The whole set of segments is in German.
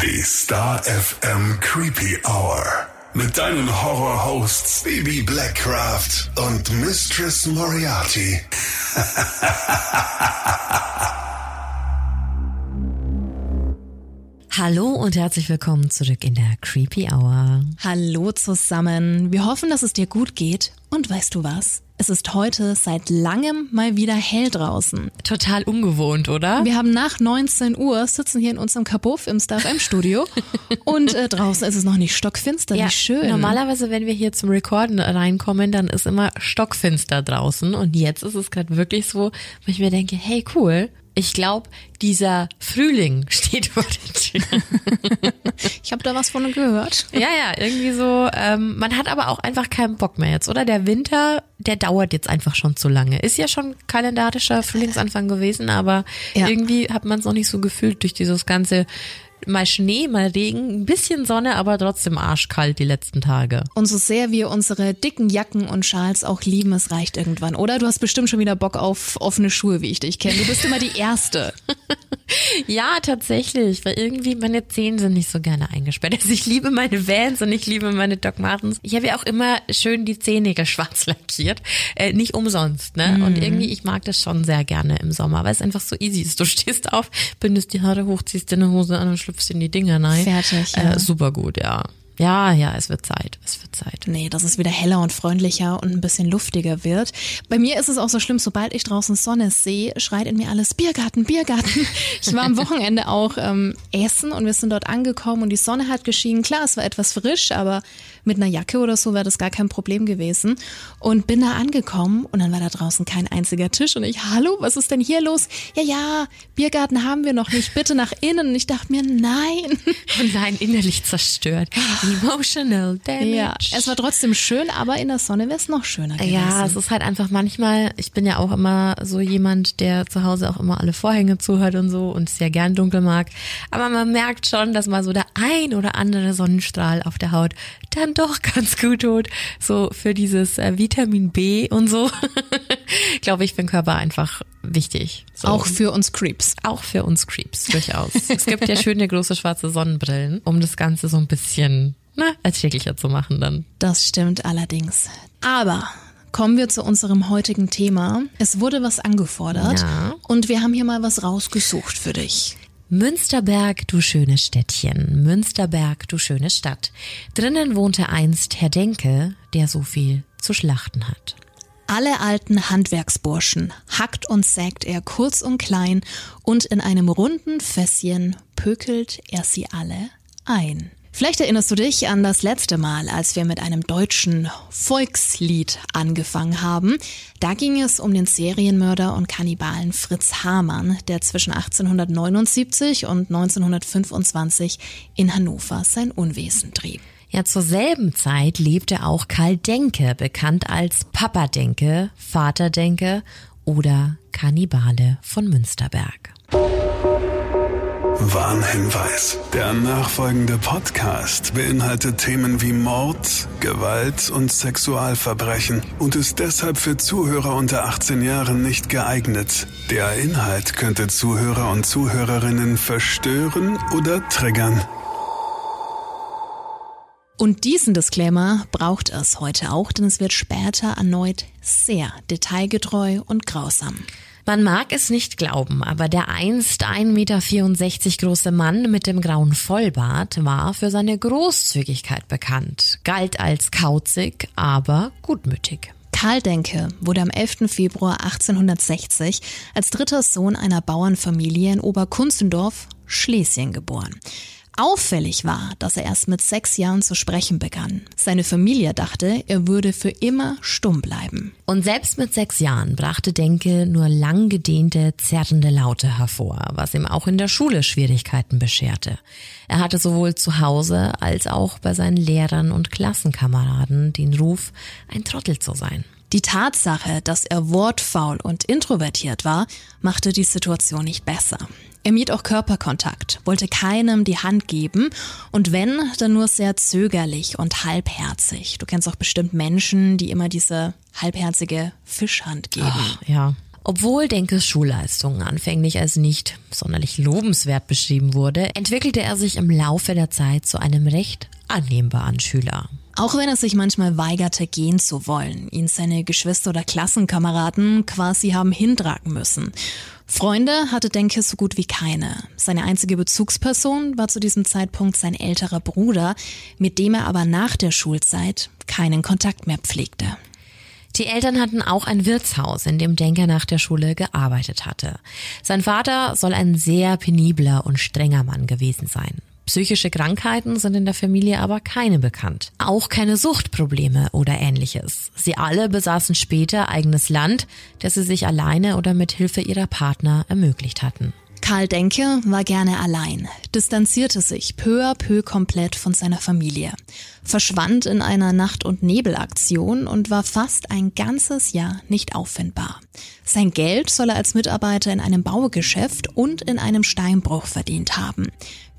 Die Star FM Creepy Hour. Mit deinen Horror-Hosts Baby Blackcraft und Mistress Moriarty. Hallo und herzlich willkommen zurück in der Creepy Hour. Hallo zusammen. Wir hoffen, dass es dir gut geht. Und weißt du was? Es ist heute seit langem mal wieder hell draußen. Total ungewohnt, oder? Wir haben nach 19 Uhr, sitzen hier in unserem Kabuff im Star FM Studio und äh, draußen ist es noch nicht stockfinster, ja, wie schön. Normalerweise, wenn wir hier zum Recorden reinkommen, dann ist immer stockfinster draußen und jetzt ist es gerade wirklich so, wo ich mir denke, hey cool, ich glaube, dieser Frühling steht vor der Tür. ich habe da was von gehört. Ja, ja, irgendwie so. Ähm, man hat aber auch einfach keinen Bock mehr jetzt, oder? Der Winter, der dauert jetzt einfach schon zu lange. Ist ja schon kalendarischer Frühlingsanfang gewesen, aber ja. irgendwie hat man es noch nicht so gefühlt durch dieses ganze mal Schnee, mal Regen, ein bisschen Sonne, aber trotzdem arschkalt die letzten Tage. Und so sehr wir unsere dicken Jacken und Schals auch lieben, es reicht irgendwann, oder? Du hast bestimmt schon wieder Bock auf offene Schuhe, wie ich dich kenne. Du bist immer die Erste. ja, tatsächlich, weil irgendwie meine Zehen sind nicht so gerne eingesperrt. Also ich liebe meine Vans und ich liebe meine Doc Martens. Ich habe ja auch immer schön die Zehennägel schwarz lackiert. Äh, nicht umsonst, ne? Mhm. Und irgendwie, ich mag das schon sehr gerne im Sommer, weil es einfach so easy ist. Du stehst auf, bindest die Haare hoch, ziehst dir eine Hose an und schlüpfst in die Dinger rein. Fertig. Ja. Äh, super gut, ja. Ja, ja, es wird Zeit. Es wird Zeit. Nee, dass es wieder heller und freundlicher und ein bisschen luftiger wird. Bei mir ist es auch so schlimm, sobald ich draußen Sonne sehe, schreit in mir alles Biergarten, Biergarten. Ich war am Wochenende auch ähm, essen und wir sind dort angekommen und die Sonne hat geschienen. Klar, es war etwas frisch, aber mit einer Jacke oder so wäre das gar kein Problem gewesen. Und bin da angekommen und dann war da draußen kein einziger Tisch und ich, hallo, was ist denn hier los? Ja, ja, Biergarten haben wir noch nicht, bitte nach innen. Und ich dachte mir, nein. Und nein, innerlich zerstört. Emotional damage. Ja, es war trotzdem schön, aber in der Sonne wäre es noch schöner gewesen. Ja, es ist halt einfach manchmal, ich bin ja auch immer so jemand, der zu Hause auch immer alle Vorhänge zuhört und so und es ja gern dunkel mag. Aber man merkt schon, dass mal so der ein oder andere Sonnenstrahl auf der Haut dann doch ganz gut tut. So für dieses äh, Vitamin B und so. Glaube ich, für den Körper einfach wichtig. So. Auch für uns Creeps. Auch für uns Creeps, durchaus. es gibt ja schöne große schwarze Sonnenbrillen, um das Ganze so ein bisschen na, erträglicher zu machen dann. Das stimmt allerdings. Aber kommen wir zu unserem heutigen Thema. Es wurde was angefordert ja. und wir haben hier mal was rausgesucht für dich. Münsterberg, du schönes Städtchen, Münsterberg, du schöne Stadt. Drinnen wohnte einst Herr Denke, der so viel zu schlachten hat. Alle alten Handwerksburschen hackt und sägt er kurz und klein und in einem runden Fässchen pökelt er sie alle ein. Vielleicht erinnerst du dich an das letzte Mal, als wir mit einem deutschen Volkslied angefangen haben. Da ging es um den Serienmörder und Kannibalen Fritz Hamann, der zwischen 1879 und 1925 in Hannover sein Unwesen trieb. Ja, zur selben Zeit lebte auch Karl Denke, bekannt als Papa Denke, Vater Denke oder Kannibale von Münsterberg. Warnhinweis. Der nachfolgende Podcast beinhaltet Themen wie Mord, Gewalt und Sexualverbrechen und ist deshalb für Zuhörer unter 18 Jahren nicht geeignet. Der Inhalt könnte Zuhörer und Zuhörerinnen verstören oder triggern. Und diesen Disclaimer braucht es heute auch, denn es wird später erneut sehr detailgetreu und grausam. Man mag es nicht glauben, aber der einst 1,64 Meter große Mann mit dem grauen Vollbart war für seine Großzügigkeit bekannt, galt als kauzig, aber gutmütig. Karl Denke wurde am 11. Februar 1860 als dritter Sohn einer Bauernfamilie in Oberkunzendorf, Schlesien geboren. Auffällig war, dass er erst mit sechs Jahren zu sprechen begann. Seine Familie dachte, er würde für immer stumm bleiben. Und selbst mit sechs Jahren brachte Denke nur lang gedehnte, zerrende Laute hervor, was ihm auch in der Schule Schwierigkeiten bescherte. Er hatte sowohl zu Hause als auch bei seinen Lehrern und Klassenkameraden den Ruf, ein Trottel zu sein. Die Tatsache, dass er wortfaul und introvertiert war, machte die Situation nicht besser. Er mied auch Körperkontakt, wollte keinem die Hand geben und wenn, dann nur sehr zögerlich und halbherzig. Du kennst auch bestimmt Menschen, die immer diese halbherzige Fischhand geben. Ach, ja. Obwohl Denkes Schulleistung anfänglich als nicht sonderlich lobenswert beschrieben wurde, entwickelte er sich im Laufe der Zeit zu einem recht annehmbaren Schüler. Auch wenn er sich manchmal weigerte, gehen zu wollen, ihn seine Geschwister oder Klassenkameraden quasi haben hintragen müssen. Freunde hatte Denke so gut wie keine. Seine einzige Bezugsperson war zu diesem Zeitpunkt sein älterer Bruder, mit dem er aber nach der Schulzeit keinen Kontakt mehr pflegte. Die Eltern hatten auch ein Wirtshaus, in dem Denker nach der Schule gearbeitet hatte. Sein Vater soll ein sehr penibler und strenger Mann gewesen sein. Psychische Krankheiten sind in der Familie aber keine bekannt. Auch keine Suchtprobleme oder ähnliches. Sie alle besaßen später eigenes Land, das sie sich alleine oder mit Hilfe ihrer Partner ermöglicht hatten. Karl Denke war gerne allein, distanzierte sich peu à peu komplett von seiner Familie, verschwand in einer Nacht- und Nebelaktion und war fast ein ganzes Jahr nicht auffindbar. Sein Geld soll er als Mitarbeiter in einem Baugeschäft und in einem Steinbruch verdient haben.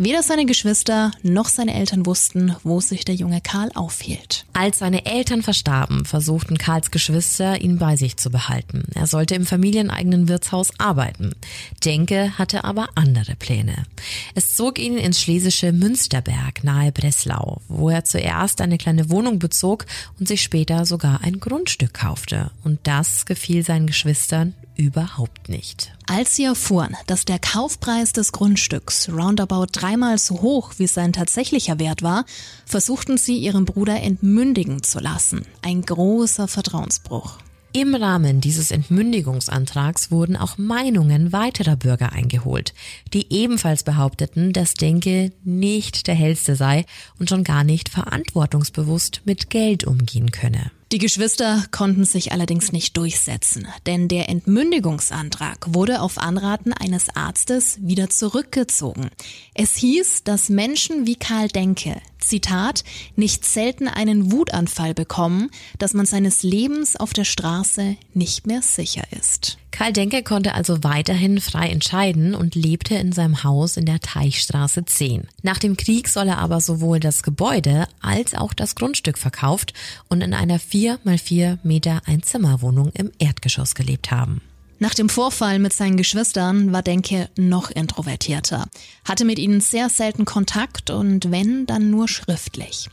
Weder seine Geschwister noch seine Eltern wussten, wo sich der junge Karl aufhielt. Als seine Eltern verstarben, versuchten Karls Geschwister, ihn bei sich zu behalten. Er sollte im familieneigenen Wirtshaus arbeiten. Denke hatte aber andere Pläne. Es zog ihn ins schlesische Münsterberg nahe Breslau, wo er zuerst eine kleine Wohnung bezog und sich später sogar ein Grundstück kaufte. Und das gefiel seinen Geschwistern überhaupt nicht. Als sie erfuhren, dass der Kaufpreis des Grundstücks roundabout dreimal so hoch wie sein tatsächlicher Wert war, versuchten sie ihren Bruder entmündigen zu lassen. Ein großer Vertrauensbruch. Im Rahmen dieses Entmündigungsantrags wurden auch Meinungen weiterer Bürger eingeholt, die ebenfalls behaupteten, dass Denke nicht der hellste sei und schon gar nicht verantwortungsbewusst mit Geld umgehen könne. Die Geschwister konnten sich allerdings nicht durchsetzen, denn der Entmündigungsantrag wurde auf Anraten eines Arztes wieder zurückgezogen. Es hieß, dass Menschen wie Karl Denke, Zitat, nicht selten einen Wutanfall bekommen, dass man seines Lebens auf der Straße nicht mehr sicher ist. Karl Denke konnte also weiterhin frei entscheiden und lebte in seinem Haus in der Teichstraße 10. Nach dem Krieg soll er aber sowohl das Gebäude als auch das Grundstück verkauft und in einer 4 mal 4 Meter Einzimmerwohnung im Erdgeschoss gelebt haben. Nach dem Vorfall mit seinen Geschwistern war Denke noch introvertierter, hatte mit ihnen sehr selten Kontakt und wenn, dann nur schriftlich.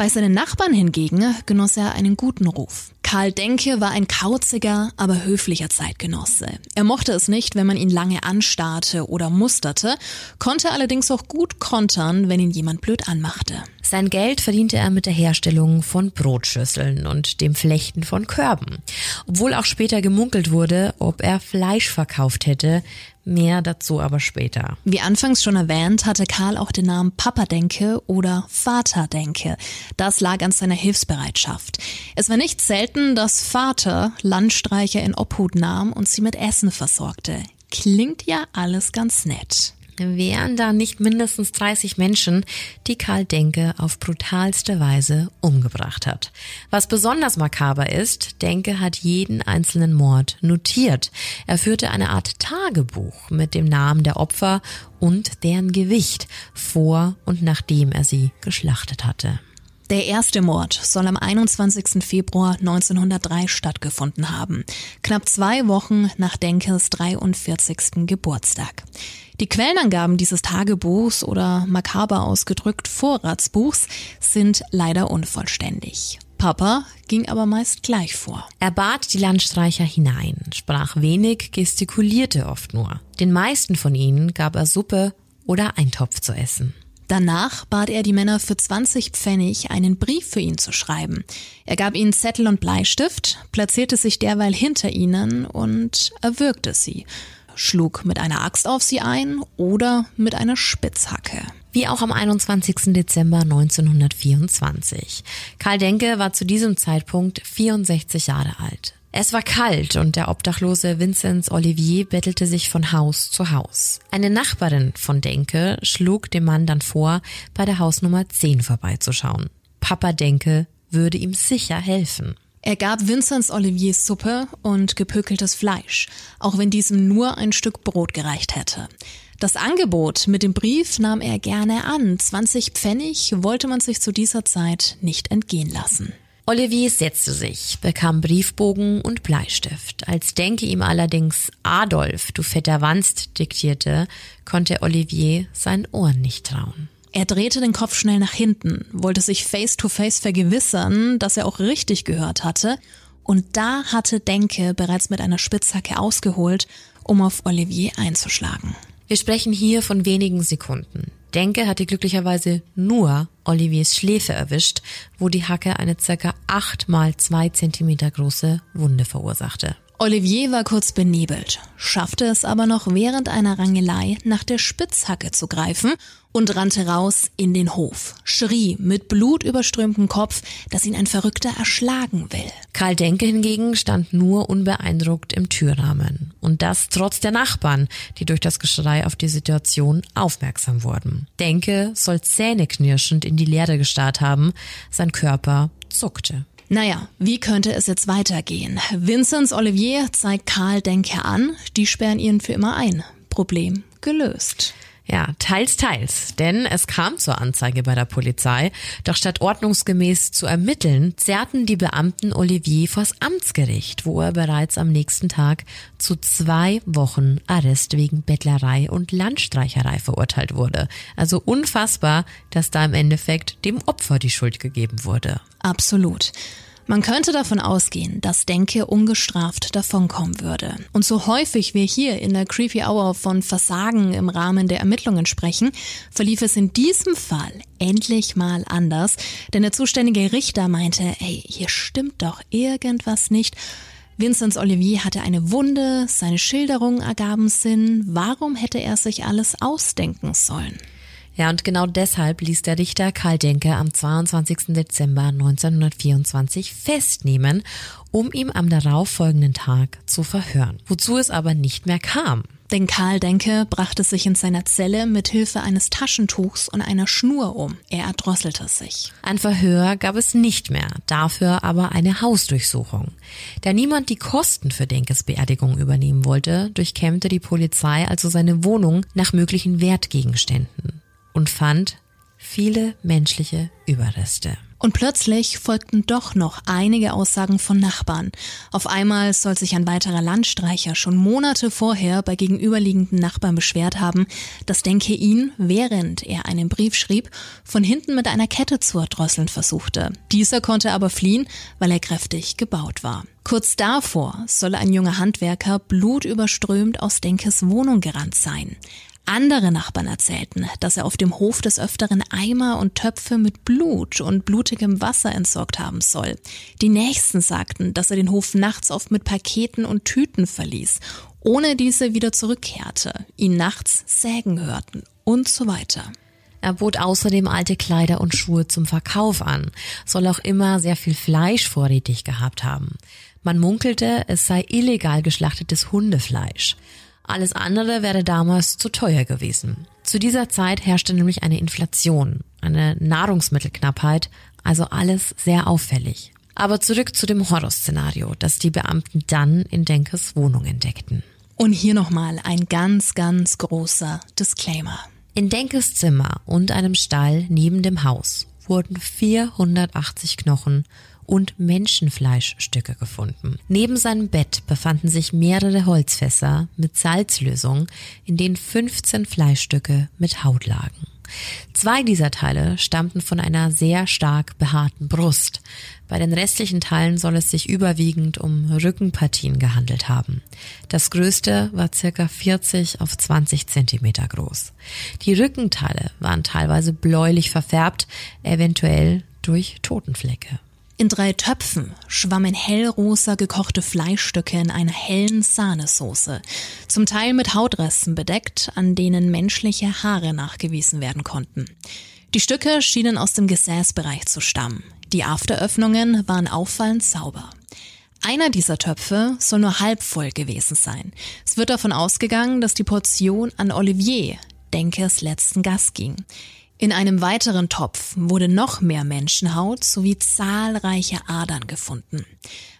Bei seinen Nachbarn hingegen genoss er einen guten Ruf. Karl Denke war ein kauziger, aber höflicher Zeitgenosse. Er mochte es nicht, wenn man ihn lange anstarrte oder musterte, konnte allerdings auch gut kontern, wenn ihn jemand blöd anmachte. Sein Geld verdiente er mit der Herstellung von Brotschüsseln und dem Flechten von Körben. Obwohl auch später gemunkelt wurde, ob er Fleisch verkauft hätte, Mehr dazu aber später. Wie anfangs schon erwähnt, hatte Karl auch den Namen Papa Denke oder Vater Denke. Das lag an seiner Hilfsbereitschaft. Es war nicht selten, dass Vater Landstreicher in Obhut nahm und sie mit Essen versorgte. Klingt ja alles ganz nett wären da nicht mindestens 30 Menschen, die Karl Denke auf brutalste Weise umgebracht hat. Was besonders makaber ist, Denke hat jeden einzelnen Mord notiert. Er führte eine Art Tagebuch mit dem Namen der Opfer und deren Gewicht vor und nachdem er sie geschlachtet hatte. Der erste Mord soll am 21. Februar 1903 stattgefunden haben, knapp zwei Wochen nach Denkes 43. Geburtstag. Die Quellenangaben dieses Tagebuchs oder makaber ausgedrückt Vorratsbuchs sind leider unvollständig. Papa ging aber meist gleich vor. Er bat die Landstreicher hinein, sprach wenig, gestikulierte oft nur. Den meisten von ihnen gab er Suppe oder Eintopf zu essen. Danach bat er die Männer für 20 Pfennig einen Brief für ihn zu schreiben. Er gab ihnen Zettel und Bleistift, platzierte sich derweil hinter ihnen und erwürgte sie, schlug mit einer Axt auf sie ein oder mit einer Spitzhacke. Wie auch am 21. Dezember 1924. Karl Denke war zu diesem Zeitpunkt 64 Jahre alt. Es war kalt und der obdachlose Vinzenz Olivier bettelte sich von Haus zu Haus. Eine Nachbarin von Denke schlug dem Mann dann vor, bei der Hausnummer 10 vorbeizuschauen. Papa Denke würde ihm sicher helfen. Er gab Vinzenz Olivier Suppe und gepökeltes Fleisch, auch wenn diesem nur ein Stück Brot gereicht hätte. Das Angebot mit dem Brief nahm er gerne an. 20 Pfennig wollte man sich zu dieser Zeit nicht entgehen lassen. Olivier setzte sich, bekam Briefbogen und Bleistift. Als Denke ihm allerdings Adolf, du fetter Wanst, diktierte, konnte Olivier seinen Ohren nicht trauen. Er drehte den Kopf schnell nach hinten, wollte sich face to face vergewissern, dass er auch richtig gehört hatte, und da hatte Denke bereits mit einer Spitzhacke ausgeholt, um auf Olivier einzuschlagen. Wir sprechen hier von wenigen Sekunden. Denke hatte glücklicherweise nur Oliviers Schläfe erwischt, wo die Hacke eine circa acht mal zwei Zentimeter große Wunde verursachte. Olivier war kurz benebelt, schaffte es aber noch während einer Rangelei nach der Spitzhacke zu greifen und rannte raus in den Hof, schrie mit blutüberströmtem Kopf, dass ihn ein Verrückter erschlagen will. Karl Denke hingegen stand nur unbeeindruckt im Türrahmen. Und das trotz der Nachbarn, die durch das Geschrei auf die Situation aufmerksam wurden. Denke soll zähneknirschend in die Leere gestarrt haben, sein Körper zuckte. Naja, wie könnte es jetzt weitergehen? Vinzenz Olivier zeigt Karl Denke an, die sperren ihn für immer ein. Problem gelöst. Ja, teils, teils. Denn es kam zur Anzeige bei der Polizei. Doch statt ordnungsgemäß zu ermitteln, zerrten die Beamten Olivier vors Amtsgericht, wo er bereits am nächsten Tag zu zwei Wochen Arrest wegen Bettlerei und Landstreicherei verurteilt wurde. Also unfassbar, dass da im Endeffekt dem Opfer die Schuld gegeben wurde. Absolut. Man könnte davon ausgehen, dass Denke ungestraft davonkommen würde. Und so häufig wir hier in der Creepy Hour von Versagen im Rahmen der Ermittlungen sprechen, verlief es in diesem Fall endlich mal anders, denn der zuständige Richter meinte, ey, hier stimmt doch irgendwas nicht. Vinzenz Olivier hatte eine Wunde, seine Schilderungen ergaben Sinn, warum hätte er sich alles ausdenken sollen? Ja, und genau deshalb ließ der Richter Karl Denke am 22. Dezember 1924 festnehmen, um ihn am darauffolgenden Tag zu verhören. Wozu es aber nicht mehr kam. Denn Karl Denke brachte sich in seiner Zelle mit Hilfe eines Taschentuchs und einer Schnur um. Er erdrosselte sich. Ein Verhör gab es nicht mehr, dafür aber eine Hausdurchsuchung. Da niemand die Kosten für Denkes Beerdigung übernehmen wollte, durchkämmte die Polizei also seine Wohnung nach möglichen Wertgegenständen und fand viele menschliche Überreste. Und plötzlich folgten doch noch einige Aussagen von Nachbarn. Auf einmal soll sich ein weiterer Landstreicher schon Monate vorher bei gegenüberliegenden Nachbarn beschwert haben, dass Denke ihn, während er einen Brief schrieb, von hinten mit einer Kette zu erdrosseln versuchte. Dieser konnte aber fliehen, weil er kräftig gebaut war. Kurz davor soll ein junger Handwerker blutüberströmt aus Denkes Wohnung gerannt sein. Andere Nachbarn erzählten, dass er auf dem Hof des Öfteren Eimer und Töpfe mit Blut und blutigem Wasser entsorgt haben soll. Die Nächsten sagten, dass er den Hof nachts oft mit Paketen und Tüten verließ, ohne diese wieder zurückkehrte, ihn nachts sägen hörten und so weiter. Er bot außerdem alte Kleider und Schuhe zum Verkauf an, soll auch immer sehr viel Fleisch vorrätig gehabt haben. Man munkelte, es sei illegal geschlachtetes Hundefleisch. Alles andere wäre damals zu teuer gewesen. Zu dieser Zeit herrschte nämlich eine Inflation, eine Nahrungsmittelknappheit, also alles sehr auffällig. Aber zurück zu dem Horrorszenario, das die Beamten dann in Denkes Wohnung entdeckten. Und hier nochmal ein ganz, ganz großer Disclaimer. In Denkes Zimmer und einem Stall neben dem Haus wurden 480 Knochen und Menschenfleischstücke gefunden. Neben seinem Bett befanden sich mehrere Holzfässer mit Salzlösung, in denen 15 Fleischstücke mit Haut lagen. Zwei dieser Teile stammten von einer sehr stark behaarten Brust. Bei den restlichen Teilen soll es sich überwiegend um Rückenpartien gehandelt haben. Das größte war circa 40 auf 20 Zentimeter groß. Die Rückenteile waren teilweise bläulich verfärbt, eventuell durch Totenflecke. In drei Töpfen schwammen hellrosa gekochte Fleischstücke in einer hellen Sahnesoße, zum Teil mit Hautresten bedeckt, an denen menschliche Haare nachgewiesen werden konnten. Die Stücke schienen aus dem Gesäßbereich zu stammen. Die Afteröffnungen waren auffallend sauber. Einer dieser Töpfe soll nur halb voll gewesen sein. Es wird davon ausgegangen, dass die Portion an Olivier, Denkers letzten Gast ging. In einem weiteren Topf wurde noch mehr Menschenhaut sowie zahlreiche Adern gefunden.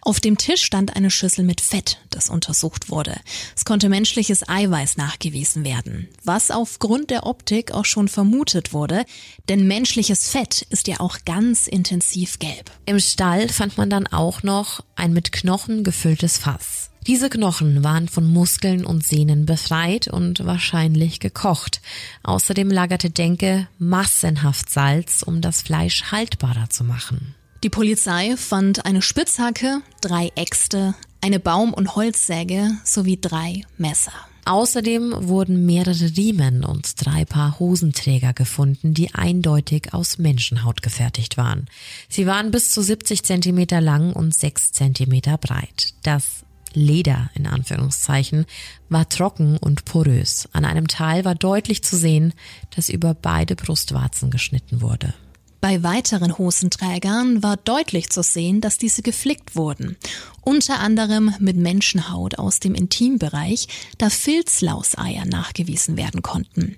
Auf dem Tisch stand eine Schüssel mit Fett, das untersucht wurde. Es konnte menschliches Eiweiß nachgewiesen werden, was aufgrund der Optik auch schon vermutet wurde, denn menschliches Fett ist ja auch ganz intensiv gelb. Im Stall fand man dann auch noch ein mit Knochen gefülltes Fass. Diese Knochen waren von Muskeln und Sehnen befreit und wahrscheinlich gekocht. Außerdem lagerte Denke massenhaft Salz, um das Fleisch haltbarer zu machen. Die Polizei fand eine Spitzhacke, drei Äxte, eine Baum- und Holzsäge sowie drei Messer. Außerdem wurden mehrere Riemen und drei Paar Hosenträger gefunden, die eindeutig aus Menschenhaut gefertigt waren. Sie waren bis zu 70 Zentimeter lang und 6 Zentimeter breit. Das Leder in Anführungszeichen war trocken und porös. An einem Teil war deutlich zu sehen, dass über beide Brustwarzen geschnitten wurde. Bei weiteren Hosenträgern war deutlich zu sehen, dass diese geflickt wurden. Unter anderem mit Menschenhaut aus dem Intimbereich, da Filzlauseier nachgewiesen werden konnten.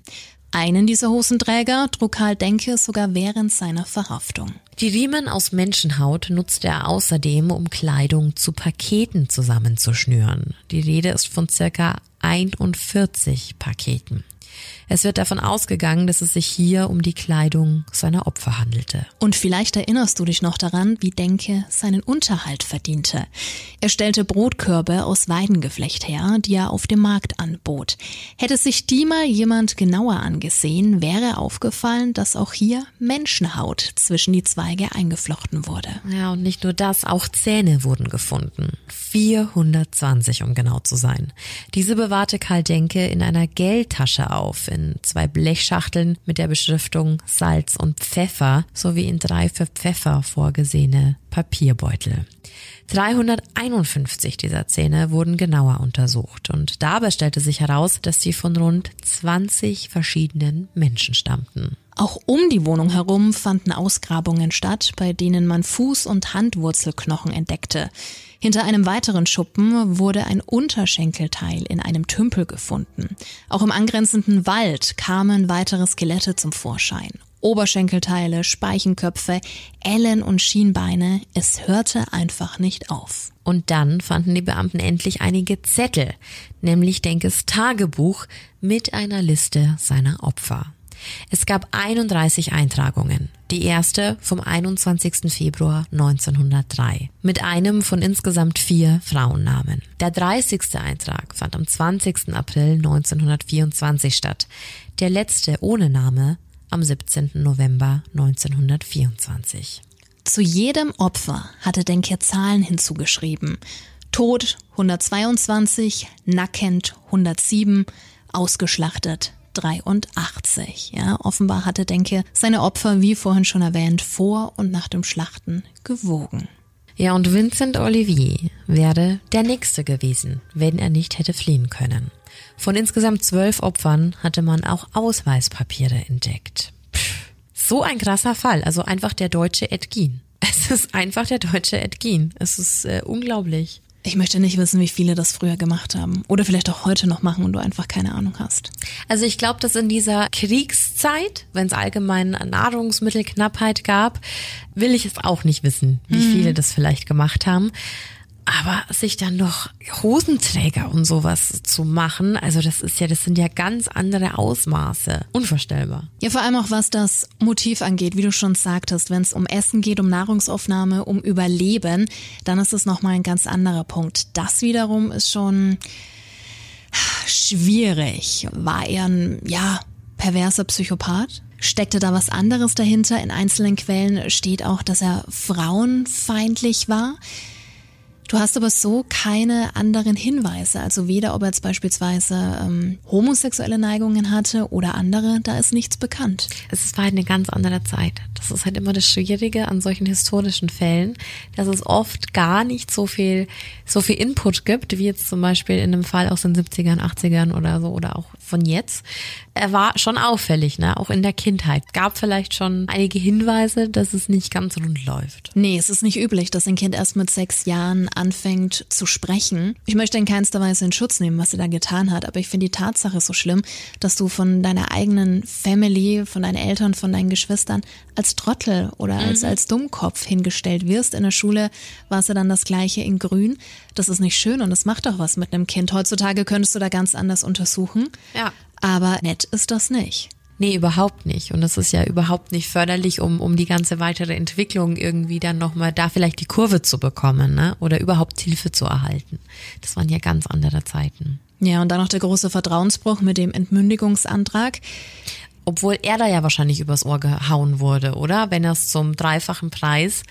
Einen dieser Hosenträger trug Karl Denke sogar während seiner Verhaftung. Die Riemen aus Menschenhaut nutzte er außerdem, um Kleidung zu Paketen zusammenzuschnüren. Die Rede ist von circa 41 Paketen. Es wird davon ausgegangen, dass es sich hier um die Kleidung seiner Opfer handelte. Und vielleicht erinnerst du dich noch daran, wie Denke seinen Unterhalt verdiente. Er stellte Brotkörbe aus Weidengeflecht her, die er auf dem Markt anbot. Hätte sich die mal jemand genauer angesehen, wäre aufgefallen, dass auch hier Menschenhaut zwischen die Zweige eingeflochten wurde. Ja, und nicht nur das, auch Zähne wurden gefunden. 420, um genau zu sein. Diese bewahrte Karl Denke in einer Geldtasche auf, in zwei Blechschachteln mit der Beschriftung Salz und Pfeffer sowie in drei für Pfeffer vorgesehene Papierbeutel. 351 dieser Zähne wurden genauer untersucht und dabei stellte sich heraus, dass sie von rund 20 verschiedenen Menschen stammten. Auch um die Wohnung herum fanden Ausgrabungen statt, bei denen man Fuß- und Handwurzelknochen entdeckte. Hinter einem weiteren Schuppen wurde ein Unterschenkelteil in einem Tümpel gefunden. Auch im angrenzenden Wald kamen weitere Skelette zum Vorschein. Oberschenkelteile, Speichenköpfe, Ellen und Schienbeine. Es hörte einfach nicht auf. Und dann fanden die Beamten endlich einige Zettel, nämlich Denkes Tagebuch mit einer Liste seiner Opfer. Es gab 31 Eintragungen. Die erste vom 21. Februar 1903 mit einem von insgesamt vier Frauennamen. Der 30. Eintrag fand am 20. April 1924 statt. Der letzte ohne Name am 17. November 1924. Zu jedem Opfer hatte Denker Zahlen hinzugeschrieben. Tod 122, nackend 107, ausgeschlachtet 83. Ja, offenbar hatte Denke seine Opfer, wie vorhin schon erwähnt, vor und nach dem Schlachten gewogen. Ja, und Vincent Olivier wäre der Nächste gewesen, wenn er nicht hätte fliehen können. Von insgesamt zwölf Opfern hatte man auch Ausweispapiere entdeckt. So ein krasser Fall, also einfach der deutsche Ed Gein. Es ist einfach der deutsche Ed Gein. Es ist äh, unglaublich. Ich möchte nicht wissen, wie viele das früher gemacht haben. Oder vielleicht auch heute noch machen und du einfach keine Ahnung hast. Also ich glaube, dass in dieser Kriegszeit, wenn es allgemein Nahrungsmittelknappheit gab, will ich es auch nicht wissen, wie mhm. viele das vielleicht gemacht haben. Aber sich dann noch Hosenträger und sowas zu machen, also das ist ja, das sind ja ganz andere Ausmaße. Unvorstellbar. Ja, vor allem auch was das Motiv angeht, wie du schon sagtest, wenn es um Essen geht, um Nahrungsaufnahme, um Überleben, dann ist es nochmal ein ganz anderer Punkt. Das wiederum ist schon schwierig. War er ein, ja, perverser Psychopath? Steckte da was anderes dahinter? In einzelnen Quellen steht auch, dass er frauenfeindlich war. Du hast aber so keine anderen Hinweise, also weder ob er jetzt beispielsweise ähm, homosexuelle Neigungen hatte oder andere, da ist nichts bekannt. Es war halt eine ganz andere Zeit. Das ist halt immer das Schwierige an solchen historischen Fällen, dass es oft gar nicht so viel, so viel Input gibt, wie jetzt zum Beispiel in einem Fall aus den 70ern, 80ern oder so oder auch von jetzt. Er war schon auffällig, ne? Auch in der Kindheit. Gab vielleicht schon einige Hinweise, dass es nicht ganz rund läuft. Nee, es ist nicht üblich, dass ein Kind erst mit sechs Jahren anfängt zu sprechen. Ich möchte in keinster Weise in Schutz nehmen, was er da getan hat, aber ich finde die Tatsache so schlimm, dass du von deiner eigenen Family, von deinen Eltern, von deinen Geschwistern als Trottel oder als, mhm. als Dummkopf hingestellt wirst. In der Schule war es ja dann das gleiche in Grün. Das ist nicht schön und das macht doch was mit einem Kind. Heutzutage könntest du da ganz anders untersuchen. Ja. Aber nett ist das nicht. Nee, überhaupt nicht. Und das ist ja überhaupt nicht förderlich, um, um die ganze weitere Entwicklung irgendwie dann nochmal da vielleicht die Kurve zu bekommen, ne? Oder überhaupt Hilfe zu erhalten. Das waren ja ganz andere Zeiten. Ja, und dann noch der große Vertrauensbruch mit dem Entmündigungsantrag. Obwohl er da ja wahrscheinlich übers Ohr gehauen wurde, oder? Wenn er es zum dreifachen Preis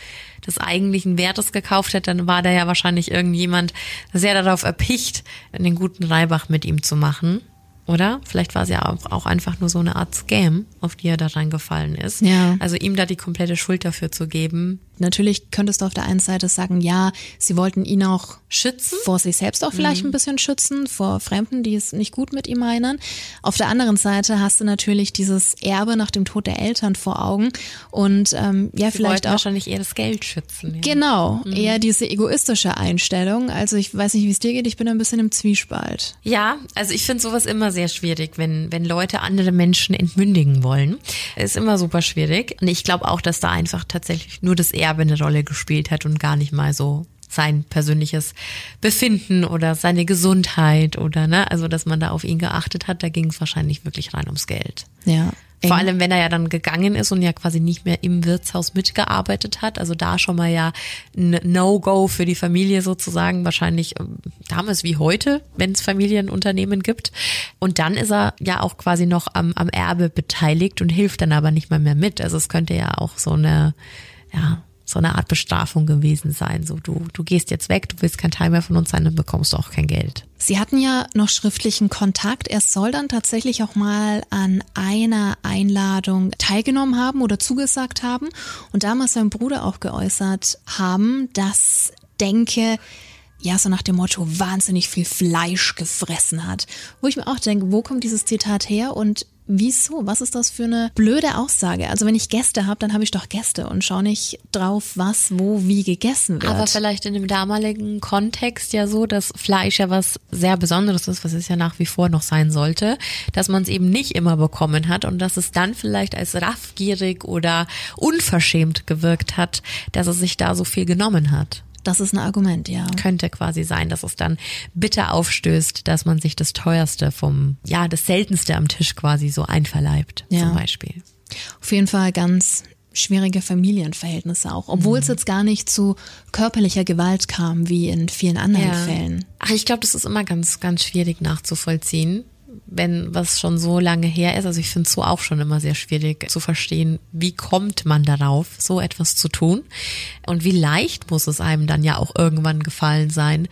des eigentlichen Wertes gekauft hätte, dann war da ja wahrscheinlich irgendjemand sehr darauf erpicht, den guten Reibach mit ihm zu machen. Oder? Vielleicht war es ja auch, auch einfach nur so eine Art Scam, auf die er da reingefallen ist. Ja. Also ihm da die komplette Schuld dafür zu geben, Natürlich könntest du auf der einen Seite sagen, ja, sie wollten ihn auch schützen, vor sich selbst auch vielleicht mhm. ein bisschen schützen, vor Fremden, die es nicht gut mit ihm meinen. Auf der anderen Seite hast du natürlich dieses Erbe nach dem Tod der Eltern vor Augen und ähm, ja, sie vielleicht auch wahrscheinlich eher das Geld schützen. Ja. Genau, mhm. eher diese egoistische Einstellung. Also ich weiß nicht, wie es dir geht, ich bin ein bisschen im Zwiespalt. Ja, also ich finde sowas immer sehr schwierig, wenn wenn Leute andere Menschen entmündigen wollen. Ist immer super schwierig und ich glaube auch, dass da einfach tatsächlich nur das Erbe Erbe eine Rolle gespielt hat und gar nicht mal so sein persönliches Befinden oder seine Gesundheit oder ne, also dass man da auf ihn geachtet hat, da ging es wahrscheinlich wirklich rein ums Geld. Ja. Vor allem, wenn er ja dann gegangen ist und ja quasi nicht mehr im Wirtshaus mitgearbeitet hat. Also da schon mal ja ein No-Go für die Familie sozusagen. Wahrscheinlich ähm, damals wie heute, wenn es Familienunternehmen gibt. Und dann ist er ja auch quasi noch am, am Erbe beteiligt und hilft dann aber nicht mal mehr mit. Also es könnte ja auch so eine, ja, so eine Art Bestrafung gewesen sein. So, du, du gehst jetzt weg, du willst kein Teil mehr von uns sein, dann bekommst du auch kein Geld. Sie hatten ja noch schriftlichen Kontakt. Er soll dann tatsächlich auch mal an einer Einladung teilgenommen haben oder zugesagt haben. Und damals sein Bruder auch geäußert haben, dass denke, ja, so nach dem Motto wahnsinnig viel Fleisch gefressen hat. Wo ich mir auch denke, wo kommt dieses Zitat her und Wieso? Was ist das für eine blöde Aussage? Also wenn ich Gäste habe, dann habe ich doch Gäste und schaue nicht drauf, was, wo, wie gegessen wird. Aber vielleicht in dem damaligen Kontext ja so, dass Fleisch ja was sehr Besonderes ist, was es ja nach wie vor noch sein sollte, dass man es eben nicht immer bekommen hat und dass es dann vielleicht als raffgierig oder unverschämt gewirkt hat, dass es sich da so viel genommen hat. Das ist ein Argument, ja. Könnte quasi sein, dass es dann bitter aufstößt, dass man sich das teuerste vom, ja, das seltenste am Tisch quasi so einverleibt, ja. zum Beispiel. Auf jeden Fall ganz schwierige Familienverhältnisse auch, obwohl mhm. es jetzt gar nicht zu körperlicher Gewalt kam, wie in vielen anderen ja. Fällen. Ach, ich glaube, das ist immer ganz, ganz schwierig nachzuvollziehen wenn was schon so lange her ist. Also ich finde es so auch schon immer sehr schwierig zu verstehen, wie kommt man darauf, so etwas zu tun und wie leicht muss es einem dann ja auch irgendwann gefallen sein,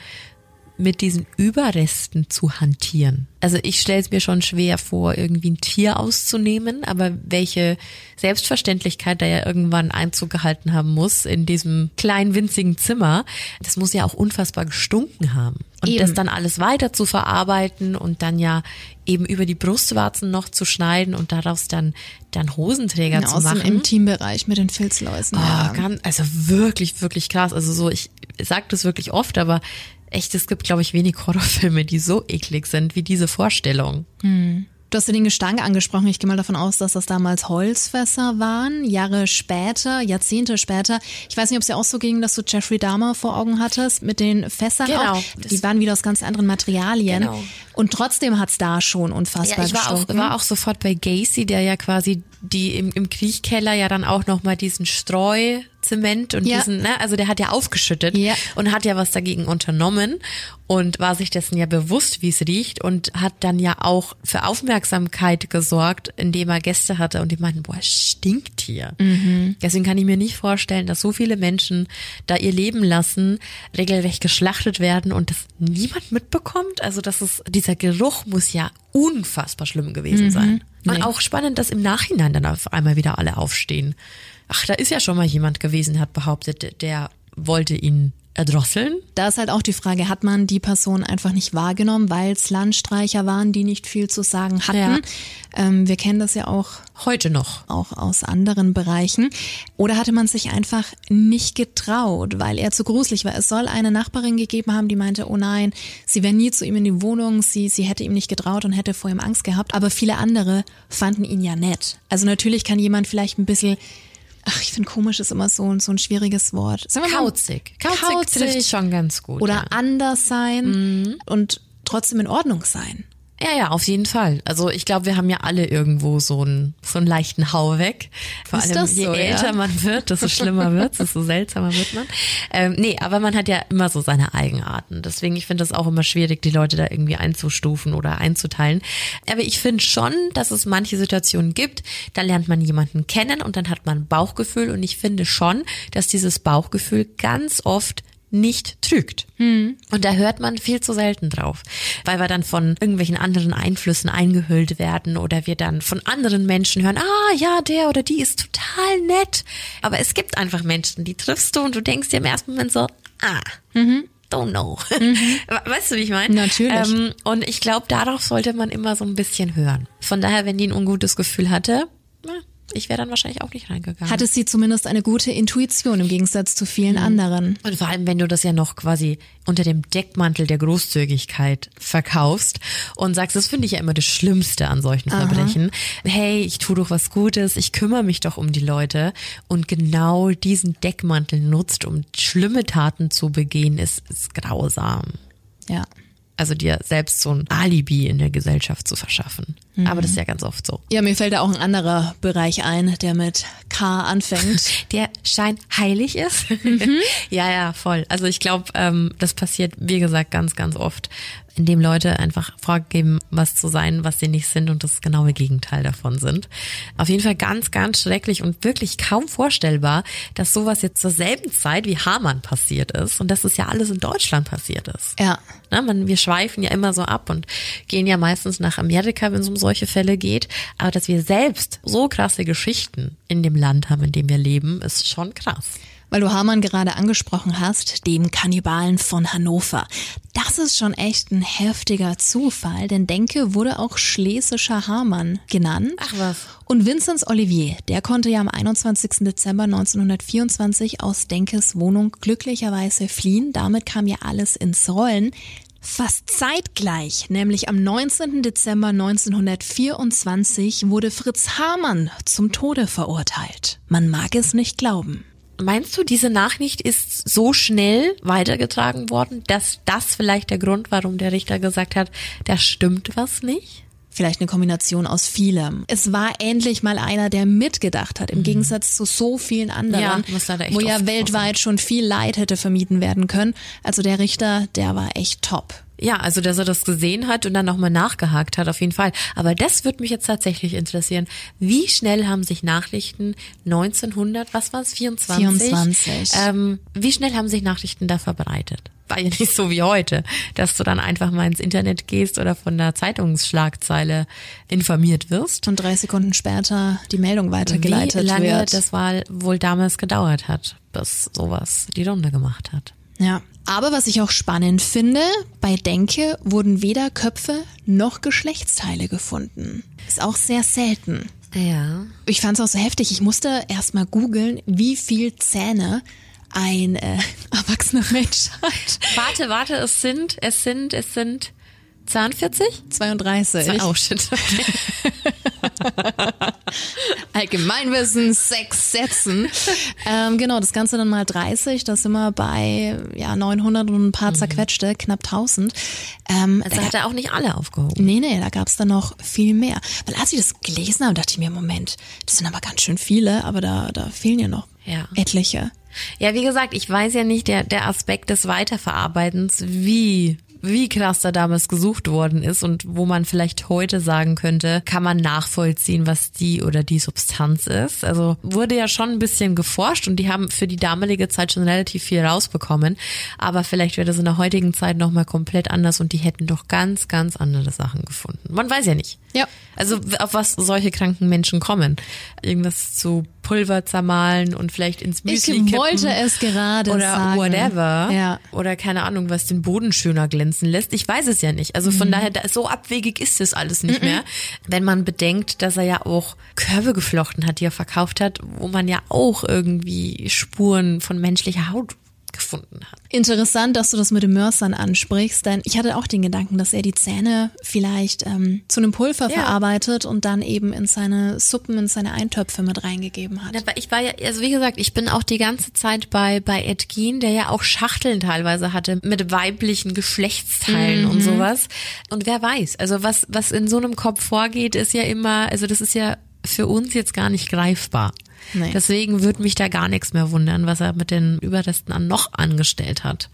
mit diesen Überresten zu hantieren. Also ich stelle es mir schon schwer vor, irgendwie ein Tier auszunehmen, aber welche Selbstverständlichkeit da ja irgendwann Einzug gehalten haben muss in diesem kleinen winzigen Zimmer, das muss ja auch unfassbar gestunken haben. Und eben. das dann alles weiter zu verarbeiten und dann ja eben über die Brustwarzen noch zu schneiden und daraus dann dann Hosenträger ja, zu machen. Im Teambereich mit den Filzläusen. Oh, ja. ganz, also wirklich, wirklich krass. Also so, ich sage das wirklich oft, aber echt, es gibt, glaube ich, wenig Horrorfilme, die so eklig sind wie diese Vorstellung. Hm. Du hast ja den Gestank angesprochen. Ich gehe mal davon aus, dass das damals Holzfässer waren. Jahre später, Jahrzehnte später. Ich weiß nicht, ob es ja auch so ging, dass du Jeffrey Dahmer vor Augen hattest mit den Fässern. Genau. Auch. Die waren wieder aus ganz anderen Materialien. Genau. Und trotzdem hat's da schon unfassbar ja, ich war auch, war auch sofort bei Gacy, der ja quasi die im, im Kriechkeller ja dann auch nochmal diesen Streu Zement und ja. diesen, ne, also der hat ja aufgeschüttet ja. und hat ja was dagegen unternommen und war sich dessen ja bewusst, wie es riecht und hat dann ja auch für Aufmerksamkeit gesorgt, indem er Gäste hatte und die meinten, boah, es stinkt hier. Mhm. Deswegen kann ich mir nicht vorstellen, dass so viele Menschen da ihr Leben lassen, regelrecht geschlachtet werden und das niemand mitbekommt. Also das ist, dieser Geruch muss ja unfassbar schlimm gewesen mhm. sein. Und nee. auch spannend, dass im Nachhinein dann auf einmal wieder alle aufstehen ach, da ist ja schon mal jemand gewesen, hat behauptet, der wollte ihn erdrosseln. Da ist halt auch die Frage, hat man die Person einfach nicht wahrgenommen, weil es Landstreicher waren, die nicht viel zu sagen hatten. Ja. Ähm, wir kennen das ja auch Heute noch. auch aus anderen Bereichen. Oder hatte man sich einfach nicht getraut, weil er zu gruselig war. Es soll eine Nachbarin gegeben haben, die meinte, oh nein, sie wäre nie zu ihm in die Wohnung, sie, sie hätte ihm nicht getraut und hätte vor ihm Angst gehabt. Aber viele andere fanden ihn ja nett. Also natürlich kann jemand vielleicht ein bisschen, ach, ich finde komisch ist immer so, so ein schwieriges Wort. Sagen wir mal, Kauzig. Kauzig, trifft schon ganz gut. Oder ja. anders sein und trotzdem in Ordnung sein. Ja, ja, auf jeden Fall. Also ich glaube, wir haben ja alle irgendwo so einen, so einen leichten Hau weg. Vor Ist allem, das je so, ja? älter man wird, desto schlimmer wird's, desto seltsamer wird man. Ähm, nee, aber man hat ja immer so seine Eigenarten. Deswegen, ich finde das auch immer schwierig, die Leute da irgendwie einzustufen oder einzuteilen. Aber ich finde schon, dass es manche Situationen gibt, da lernt man jemanden kennen und dann hat man Bauchgefühl. Und ich finde schon, dass dieses Bauchgefühl ganz oft nicht trügt. Und da hört man viel zu selten drauf, weil wir dann von irgendwelchen anderen Einflüssen eingehüllt werden oder wir dann von anderen Menschen hören, ah ja, der oder die ist total nett. Aber es gibt einfach Menschen, die triffst du und du denkst dir im ersten Moment so, ah, don't know. Weißt du, wie ich meine? Natürlich. Ähm, und ich glaube, darauf sollte man immer so ein bisschen hören. Von daher, wenn die ein ungutes Gefühl hatte, na, ich wäre dann wahrscheinlich auch nicht reingegangen. Hatte sie zumindest eine gute Intuition im Gegensatz zu vielen anderen. Und vor allem, wenn du das ja noch quasi unter dem Deckmantel der Großzügigkeit verkaufst und sagst, das finde ich ja immer das Schlimmste an solchen Verbrechen. Hey, ich tue doch was Gutes, ich kümmere mich doch um die Leute und genau diesen Deckmantel nutzt, um schlimme Taten zu begehen, ist, ist grausam. Ja. Also dir selbst so ein Alibi in der Gesellschaft zu verschaffen. Aber das ist ja ganz oft so. Ja, mir fällt da auch ein anderer Bereich ein, der mit K anfängt. der scheinheilig ist. ja, ja, voll. Also ich glaube, ähm, das passiert, wie gesagt, ganz, ganz oft, indem Leute einfach vorgeben, was zu sein, was sie nicht sind und das genaue Gegenteil davon sind. Auf jeden Fall ganz, ganz schrecklich und wirklich kaum vorstellbar, dass sowas jetzt zur selben Zeit wie Hamann passiert ist und dass es ja alles in Deutschland passiert ist. Ja. Na, man, wir schweifen ja immer so ab und gehen ja meistens nach Amerika, wenn es um solche Fälle geht. Aber dass wir selbst so krasse Geschichten in dem Land haben, in dem wir leben, ist schon krass. Weil du Hamann gerade angesprochen hast, dem Kannibalen von Hannover. Das ist schon echt ein heftiger Zufall, denn Denke wurde auch schlesischer Hamann genannt. Ach was. Und Vinzenz Olivier, der konnte ja am 21. Dezember 1924 aus Denkes Wohnung glücklicherweise fliehen. Damit kam ja alles ins Rollen. Fast zeitgleich, nämlich am 19. Dezember 1924, wurde Fritz Hamann zum Tode verurteilt. Man mag es nicht glauben. Meinst du, diese Nachricht ist so schnell weitergetragen worden, dass das vielleicht der Grund, warum der Richter gesagt hat, da stimmt was nicht? Vielleicht eine Kombination aus vielem. Es war endlich mal einer, der mitgedacht hat, im Gegensatz zu so vielen anderen, Ja, wo ja weltweit schon viel Leid hätte vermieden werden können. Also der Richter, der war echt top. Ja, also dass er das gesehen hat und dann nochmal nachgehakt hat, auf jeden Fall. Aber das würde mich jetzt tatsächlich interessieren. Wie schnell haben sich Nachrichten 1900, was war es, 24? 24. Ähm, wie schnell haben sich Nachrichten da verbreitet? War ja nicht so wie heute, dass du dann einfach mal ins Internet gehst oder von der Zeitungsschlagzeile informiert wirst. Und drei Sekunden später die Meldung weitergeleitet wie lange wird. das war, wohl damals gedauert hat, bis sowas die Runde gemacht hat. Ja. Aber was ich auch spannend finde, bei Denke wurden weder Köpfe noch Geschlechtsteile gefunden. Ist auch sehr selten. Ja. Ich fand es auch so heftig. Ich musste erst mal googeln, wie viel Zähne ein äh, erwachsener Mensch hat. Warte, warte, es sind, es sind, es sind 42? 32. Oh shit. Allgemeinwissen, sechs Sätzen. ähm, genau, das Ganze dann mal 30, da sind wir bei ja 900 und ein paar zerquetschte, knapp 1000. Ähm, Also da, hat er auch nicht alle aufgehoben. nee, nee, da gab's dann noch viel mehr. Weil als ich das gelesen habe, dachte ich mir, Moment, das sind aber ganz schön viele, aber da, da fehlen ja noch Ja. etliche. Ja, wie gesagt, ich weiß ja nicht der, der Aspekt des Weiterverarbeitens, wie wie krass da damals gesucht worden ist und wo man vielleicht heute sagen könnte, kann man nachvollziehen, was die oder die Substanz ist. Also wurde ja schon ein bisschen geforscht und die haben für die damalige Zeit schon relativ viel rausbekommen. Aber vielleicht wäre das in der heutigen Zeit nochmal komplett anders und die hätten doch ganz, ganz andere Sachen gefunden. Man weiß ja nicht. Ja. Also auf was solche kranken Menschen kommen. Irgendwas zu Pulver zermahlen und vielleicht ins Müsli Ich kippen. wollte es gerade oder sagen. whatever. Ja. Oder keine Ahnung, was den Boden schöner glänzen lässt. Ich weiß es ja nicht. Also Mhm. von daher, da, so abwegig ist das alles nicht mehr. Wenn man bedenkt, dass er ja auch Körbe geflochten hat, die er verkauft hat, wo man ja auch irgendwie Spuren von menschlicher Haut gefunden hat. Interessant, dass du das mit den Mörsern ansprichst, denn ich hatte auch den Gedanken, dass er die Zähne vielleicht ähm, zu einem Pulver Ja. verarbeitet und dann eben in seine Suppen, in seine Eintöpfe mit reingegeben hat. Aber ich war ja, also wie gesagt, ich bin auch die ganze Zeit bei, bei Ed Gein, der ja auch Schachteln teilweise hatte mit weiblichen Geschlechtsteilen und sowas. Und wer weiß, also was, was in so einem Kopf vorgeht, ist ja immer, also das ist ja für uns jetzt gar nicht greifbar. Nee. Deswegen würde mich da gar nichts mehr wundern, was er mit den Überresten an noch angestellt hat.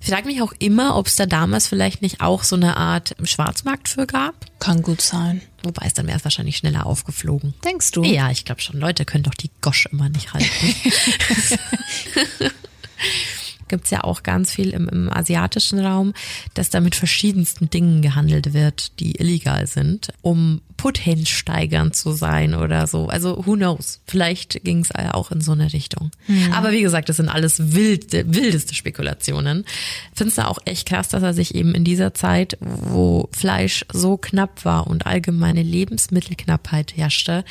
Ich frage mich auch immer, ob es da damals vielleicht nicht auch so eine Art Schwarzmarkt für gab. Kann gut sein. Wobei es dann wäre es wahrscheinlich schneller aufgeflogen. Denkst du? Ja, ich glaube schon. Leute können doch die Gosch immer nicht halten. Gibt's ja auch ganz viel im, im asiatischen Raum, dass da mit verschiedensten Dingen gehandelt wird, die illegal sind, um Puthensteigernd zu sein oder so. Also who knows? Vielleicht ging's ja auch in so eine Richtung. Aber wie gesagt, das sind alles wilde, wildeste Spekulationen. Findest du auch echt krass, dass er sich eben in dieser Zeit, wo Fleisch so knapp war und allgemeine Lebensmittelknappheit herrschte,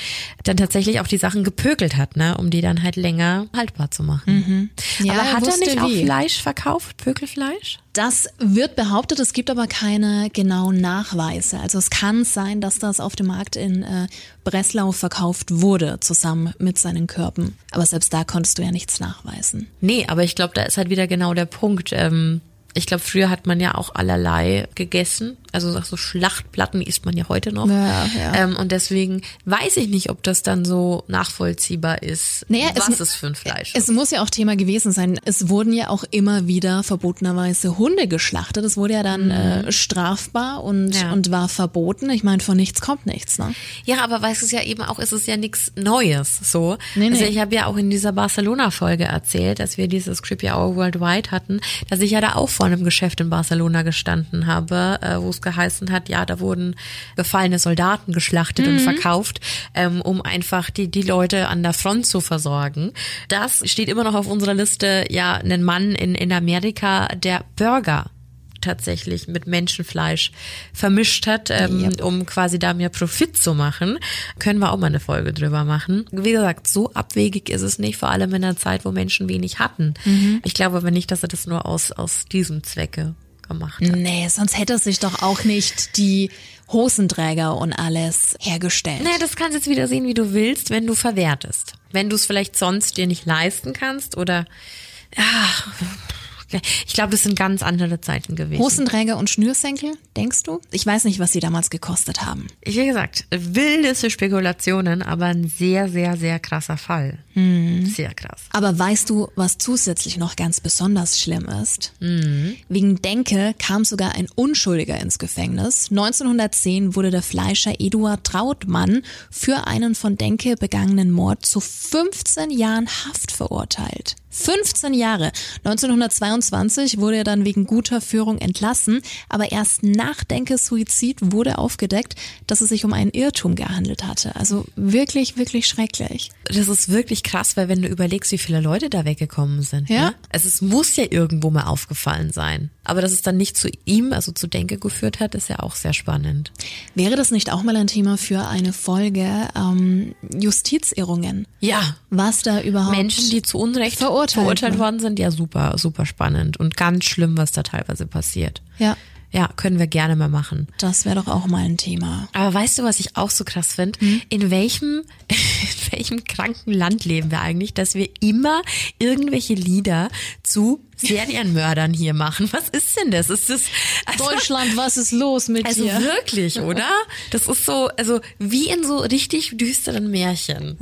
dann tatsächlich auch die Sachen gepökelt hat, ne, um die dann halt länger haltbar zu machen. Ja, Aber er hat er nicht auch wie. Fleisch verkauft, Pökelfleisch? Das wird behauptet, es gibt aber keine genauen Nachweise. Also es kann sein, dass das auf dem Markt in äh, Breslau verkauft wurde, zusammen mit seinen Körpen. Aber selbst da konntest du ja nichts nachweisen. Nee, aber ich glaube, da ist halt wieder genau der Punkt. Ähm, ich glaube, früher hat man ja auch allerlei gegessen. Also so Schlachtplatten isst man ja heute noch. Ja, ja. Ähm, und deswegen weiß ich nicht, ob das dann so nachvollziehbar ist, Naja, was es- es, für ein Fleisch Es ist. muss ja auch Thema gewesen sein. Es wurden ja auch immer wieder verbotenerweise Hunde geschlachtet. Das wurde ja dann äh, strafbar und, Mhm. Ja. und war verboten. Ich meine, von nichts kommt nichts. Ne? Ja, aber weißt du es ja eben auch, ist es ja nichts Neues so. Nee, Also nee. ich habe ja auch in dieser Barcelona-Folge erzählt, dass wir dieses Creepy Hour Worldwide hatten, dass ich ja da auch vor einem Geschäft in Barcelona gestanden habe, äh, wo es geheißen hat, ja, da wurden gefallene Soldaten geschlachtet und verkauft, ähm, um einfach die, die Leute an der Front zu versorgen. Das steht immer noch auf unserer Liste, ja, einen Mann in, in Amerika, der Burger tatsächlich mit Menschenfleisch vermischt hat, ähm, um quasi da mehr Profit zu machen. Können wir auch mal eine Folge drüber machen. Wie gesagt, so abwegig ist es nicht, vor allem in einer Zeit, wo Menschen wenig hatten. Ich glaube aber nicht, dass er das nur aus, aus diesem Zwecke gemacht hat. Nee, sonst hätte sich doch auch nicht die Hosenträger und alles hergestellt. Naja, das kannst du jetzt wieder sehen, wie du willst, wenn du verwertest. Wenn du es vielleicht sonst dir nicht leisten kannst oder ja, ich glaube, das sind ganz andere Zeiten gewesen. Hosenträger und Schnürsenkel, denkst du? Ich weiß nicht, was sie damals gekostet haben. Wie gesagt, wildeste Spekulationen, aber ein sehr, sehr, sehr krasser Fall. Sehr krass. Aber weißt du, was zusätzlich noch ganz besonders schlimm ist? Wegen Denke kam sogar ein Unschuldiger ins Gefängnis. 1910 wurde der Fleischer Eduard Trautmann für einen von Denke begangenen Mord zu 15 Jahren Haft verurteilt. 15 Jahre. 1922 wurde er dann wegen guter Führung entlassen, aber erst nach Denkes Suizid wurde aufgedeckt, dass es sich um einen Irrtum gehandelt hatte. Also wirklich, wirklich schrecklich. Das ist wirklich krass, weil wenn du überlegst, wie viele Leute da weggekommen sind. Ja. Ne? Also es muss ja irgendwo mal aufgefallen sein. Aber dass es dann nicht zu ihm, also zu Denke geführt hat, ist ja auch sehr spannend. Wäre das nicht auch mal ein Thema für eine Folge ähm, Justizirrungen? Ja. Was da überhaupt Menschen, die zu Unrecht verurteilt verurteilt worden sind, ja super, super spannend und ganz schlimm, was da teilweise passiert. Ja, Ja, können wir gerne mal machen. das wäre doch auch mal ein Thema. Aber weißt du, was ich auch so krass finde? In welchem, in welchem kranken Land leben wir eigentlich, dass wir immer irgendwelche Lieder zu Serienmördern hier machen? Was ist denn das? Ist das also, Deutschland, was ist los mit Also dir? wirklich, oder? Das ist so, also wie in so richtig düsteren Märchen.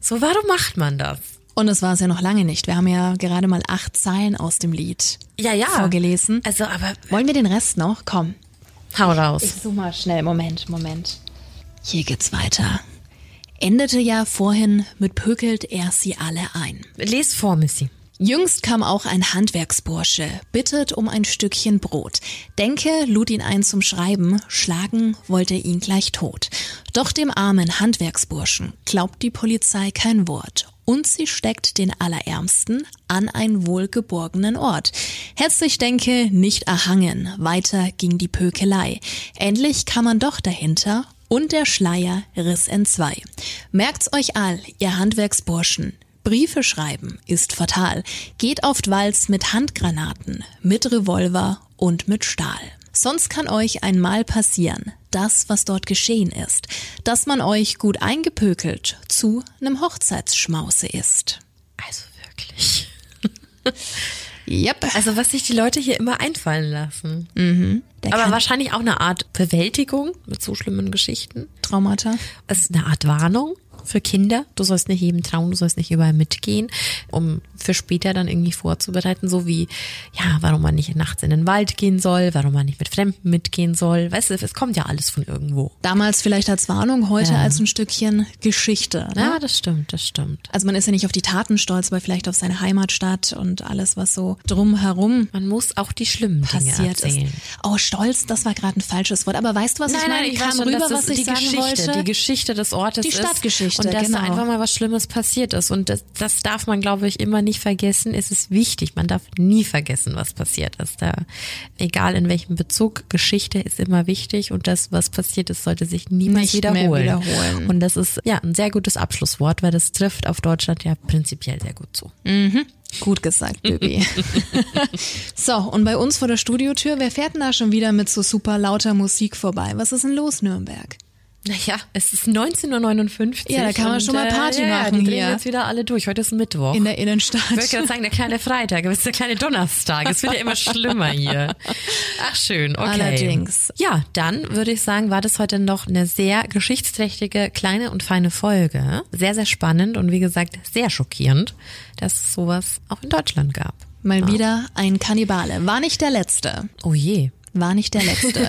So, warum macht man das? Und es war es ja noch lange nicht. Wir haben ja gerade mal acht Zeilen aus dem Lied Ja, ja. vorgelesen. Also, aber Wollen wir den Rest noch? Komm. hau raus. Ich such mal schnell. Moment, Moment. Hier geht's weiter. Endete ja vorhin mit pökelt er sie alle ein. Les vor, Missy. Jüngst kam auch ein Handwerksbursche, bittet um ein Stückchen Brot. Denke, lud ihn ein zum Schreiben, schlagen wollte ihn gleich tot. Doch dem armen Handwerksburschen glaubt die Polizei kein Wort und sie steckt den Allerärmsten an einen wohlgeborgenen Ort. Herzlich denke, nicht erhangen, weiter ging die Pökelei. Endlich kam man doch dahinter und der Schleier riss entzwei. Merkt's euch all, ihr Handwerksburschen, Briefe schreiben ist fatal, geht oft Walz mit Handgranaten, mit Revolver und mit Stahl. Sonst kann euch einmal passieren, das, was dort geschehen ist, dass man euch gut eingepökelt zu nem Hochzeitsschmause ist. Also wirklich. Yep. Also was sich die Leute hier immer einfallen lassen. Der Aber wahrscheinlich auch eine Art Bewältigung mit so schlimmen Geschichten. Traumata. Es ist eine Art Warnung für Kinder. Du sollst nicht jedem trauen, du sollst nicht überall mitgehen, um für später dann irgendwie vorzubereiten, so wie, ja, warum man nicht nachts in den Wald gehen soll, warum man nicht mit Fremden mitgehen soll. Weißt du, es kommt ja alles von irgendwo. Damals vielleicht als Warnung, heute Ja. als ein Stückchen Geschichte. Ne? Ja, das stimmt, das stimmt. Also man ist ja nicht auf die Taten stolz, aber vielleicht auf seine Heimatstadt und alles, was so drumherum Man muss auch die schlimmen Dinge passiert ist. erzählen. Oh, stolz, das war gerade ein falsches Wort. Aber weißt du, was ich meine? ich Kam schon, rüber, was ich die sagen Geschichte, wollte. die Geschichte des Ortes Die ist. Stadtgeschichte, und dass genau. da einfach mal was Schlimmes passiert ist. Und das, das darf man, glaube ich, immer nicht vergessen. Es ist wichtig. Man darf nie vergessen, was passiert ist. Da, egal in welchem Bezug, Geschichte ist immer wichtig. Und das, was passiert ist, sollte sich niemals wiederholen. wiederholen. Und das ist ja ein sehr gutes Abschlusswort, weil das trifft auf Deutschland ja prinzipiell sehr gut zu. Gut gesagt, Bibi. so, und bei uns vor der Studiotür, wer fährt denn da schon wieder mit so super lauter Musik vorbei? Was ist denn los, Nürnberg? Naja, es ist 19.59 Ja, da kann man schon mal Party äh, ja, machen die drehen jetzt wieder alle durch. Heute ist Mittwoch. In der Innenstadt. Ich wollte gerade sagen, der kleine Freitag, aber es ist der kleine Donnerstag. Es wird ja immer schlimmer hier. Ach schön, okay. Allerdings. Ja, dann würde ich sagen, war das heute noch eine sehr geschichtsträchtige, kleine und feine Folge. Sehr, sehr spannend und wie gesagt, sehr schockierend, dass es sowas auch in Deutschland gab. Mal wieder ein Kannibale. War nicht der letzte. Oh je. War nicht der letzte.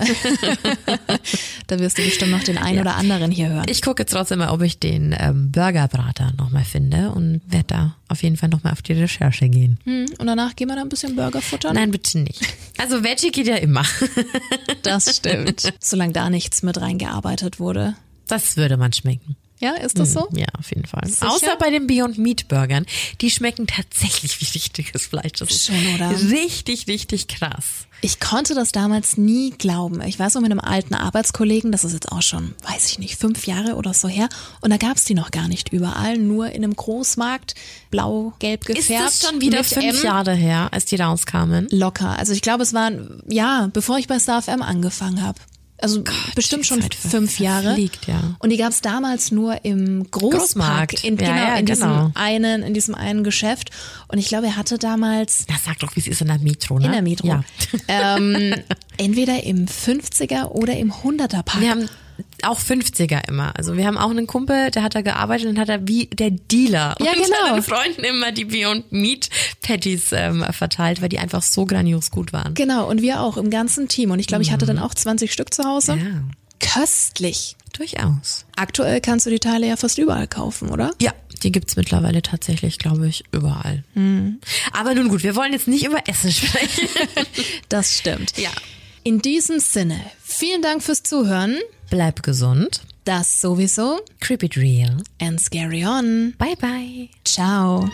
da wirst du bestimmt noch den einen oder anderen hier hören. Ich gucke jetzt trotzdem mal, ob ich den ähm, Burgerbrater nochmal finde und werde da auf jeden Fall nochmal auf die Recherche gehen. Hm, Und danach gehen wir da ein bisschen Burger futtern. Nein, bitte nicht. Also Veggie geht ja immer. Das stimmt. Solange da nichts mit reingearbeitet wurde. Das würde man schmecken. Ja, ist das so? Ja, auf jeden Fall. Sicher? Außer bei den Beyond Meat Burgern. Die schmecken tatsächlich wie richtiges Fleisch. Das ist Schon, oder? richtig, richtig krass. Ich konnte das damals nie glauben. Ich weiß noch mit einem alten Arbeitskollegen, das ist jetzt auch schon, weiß ich nicht, fünf Jahre oder so her. Und da gab's die noch gar nicht überall, nur in einem Großmarkt, blau-gelb Ist gefärbt. das schon wieder fünf M. Jahre her, als die rauskamen? Locker. Also ich glaube, es waren, ja, bevor ich bei Star FM angefangen habe. Also bestimmt die schon fünf Jahre. verfliegt, ja. Und die gab's damals nur im Großmarkt, Großmarkt. in, genau, ja, in diesem genau. einen, in diesem einen Geschäft. Und ich glaube, er hatte damals Na, sag doch, wie es ist in der Metro, ne? in der Metro. Ja. Ähm, entweder im 50er oder im 100er Pack. Wir haben auch 50er immer. Also wir haben auch einen Kumpel, der hat da gearbeitet und hat da wie der Dealer Ja, und genau. seinen Freunden immer die Beyond Meat Patties ähm, verteilt, weil die einfach so grandios gut waren. Genau, und wir auch im ganzen Team. Und ich glaube, ich hatte dann auch 20 Stück zu Hause. Mhm. Ja, Köstlich. durchaus. Aktuell kannst du die Teile ja fast überall kaufen, oder? Ja, die gibt's mittlerweile tatsächlich, glaube ich, überall. Mhm. Aber nun gut, wir wollen jetzt nicht über Essen sprechen. Das stimmt. Ja. In diesem Sinne, vielen Dank fürs Zuhören. Bleib gesund. Das sowieso. Creep it real. And scary on. Bye bye. Ciao.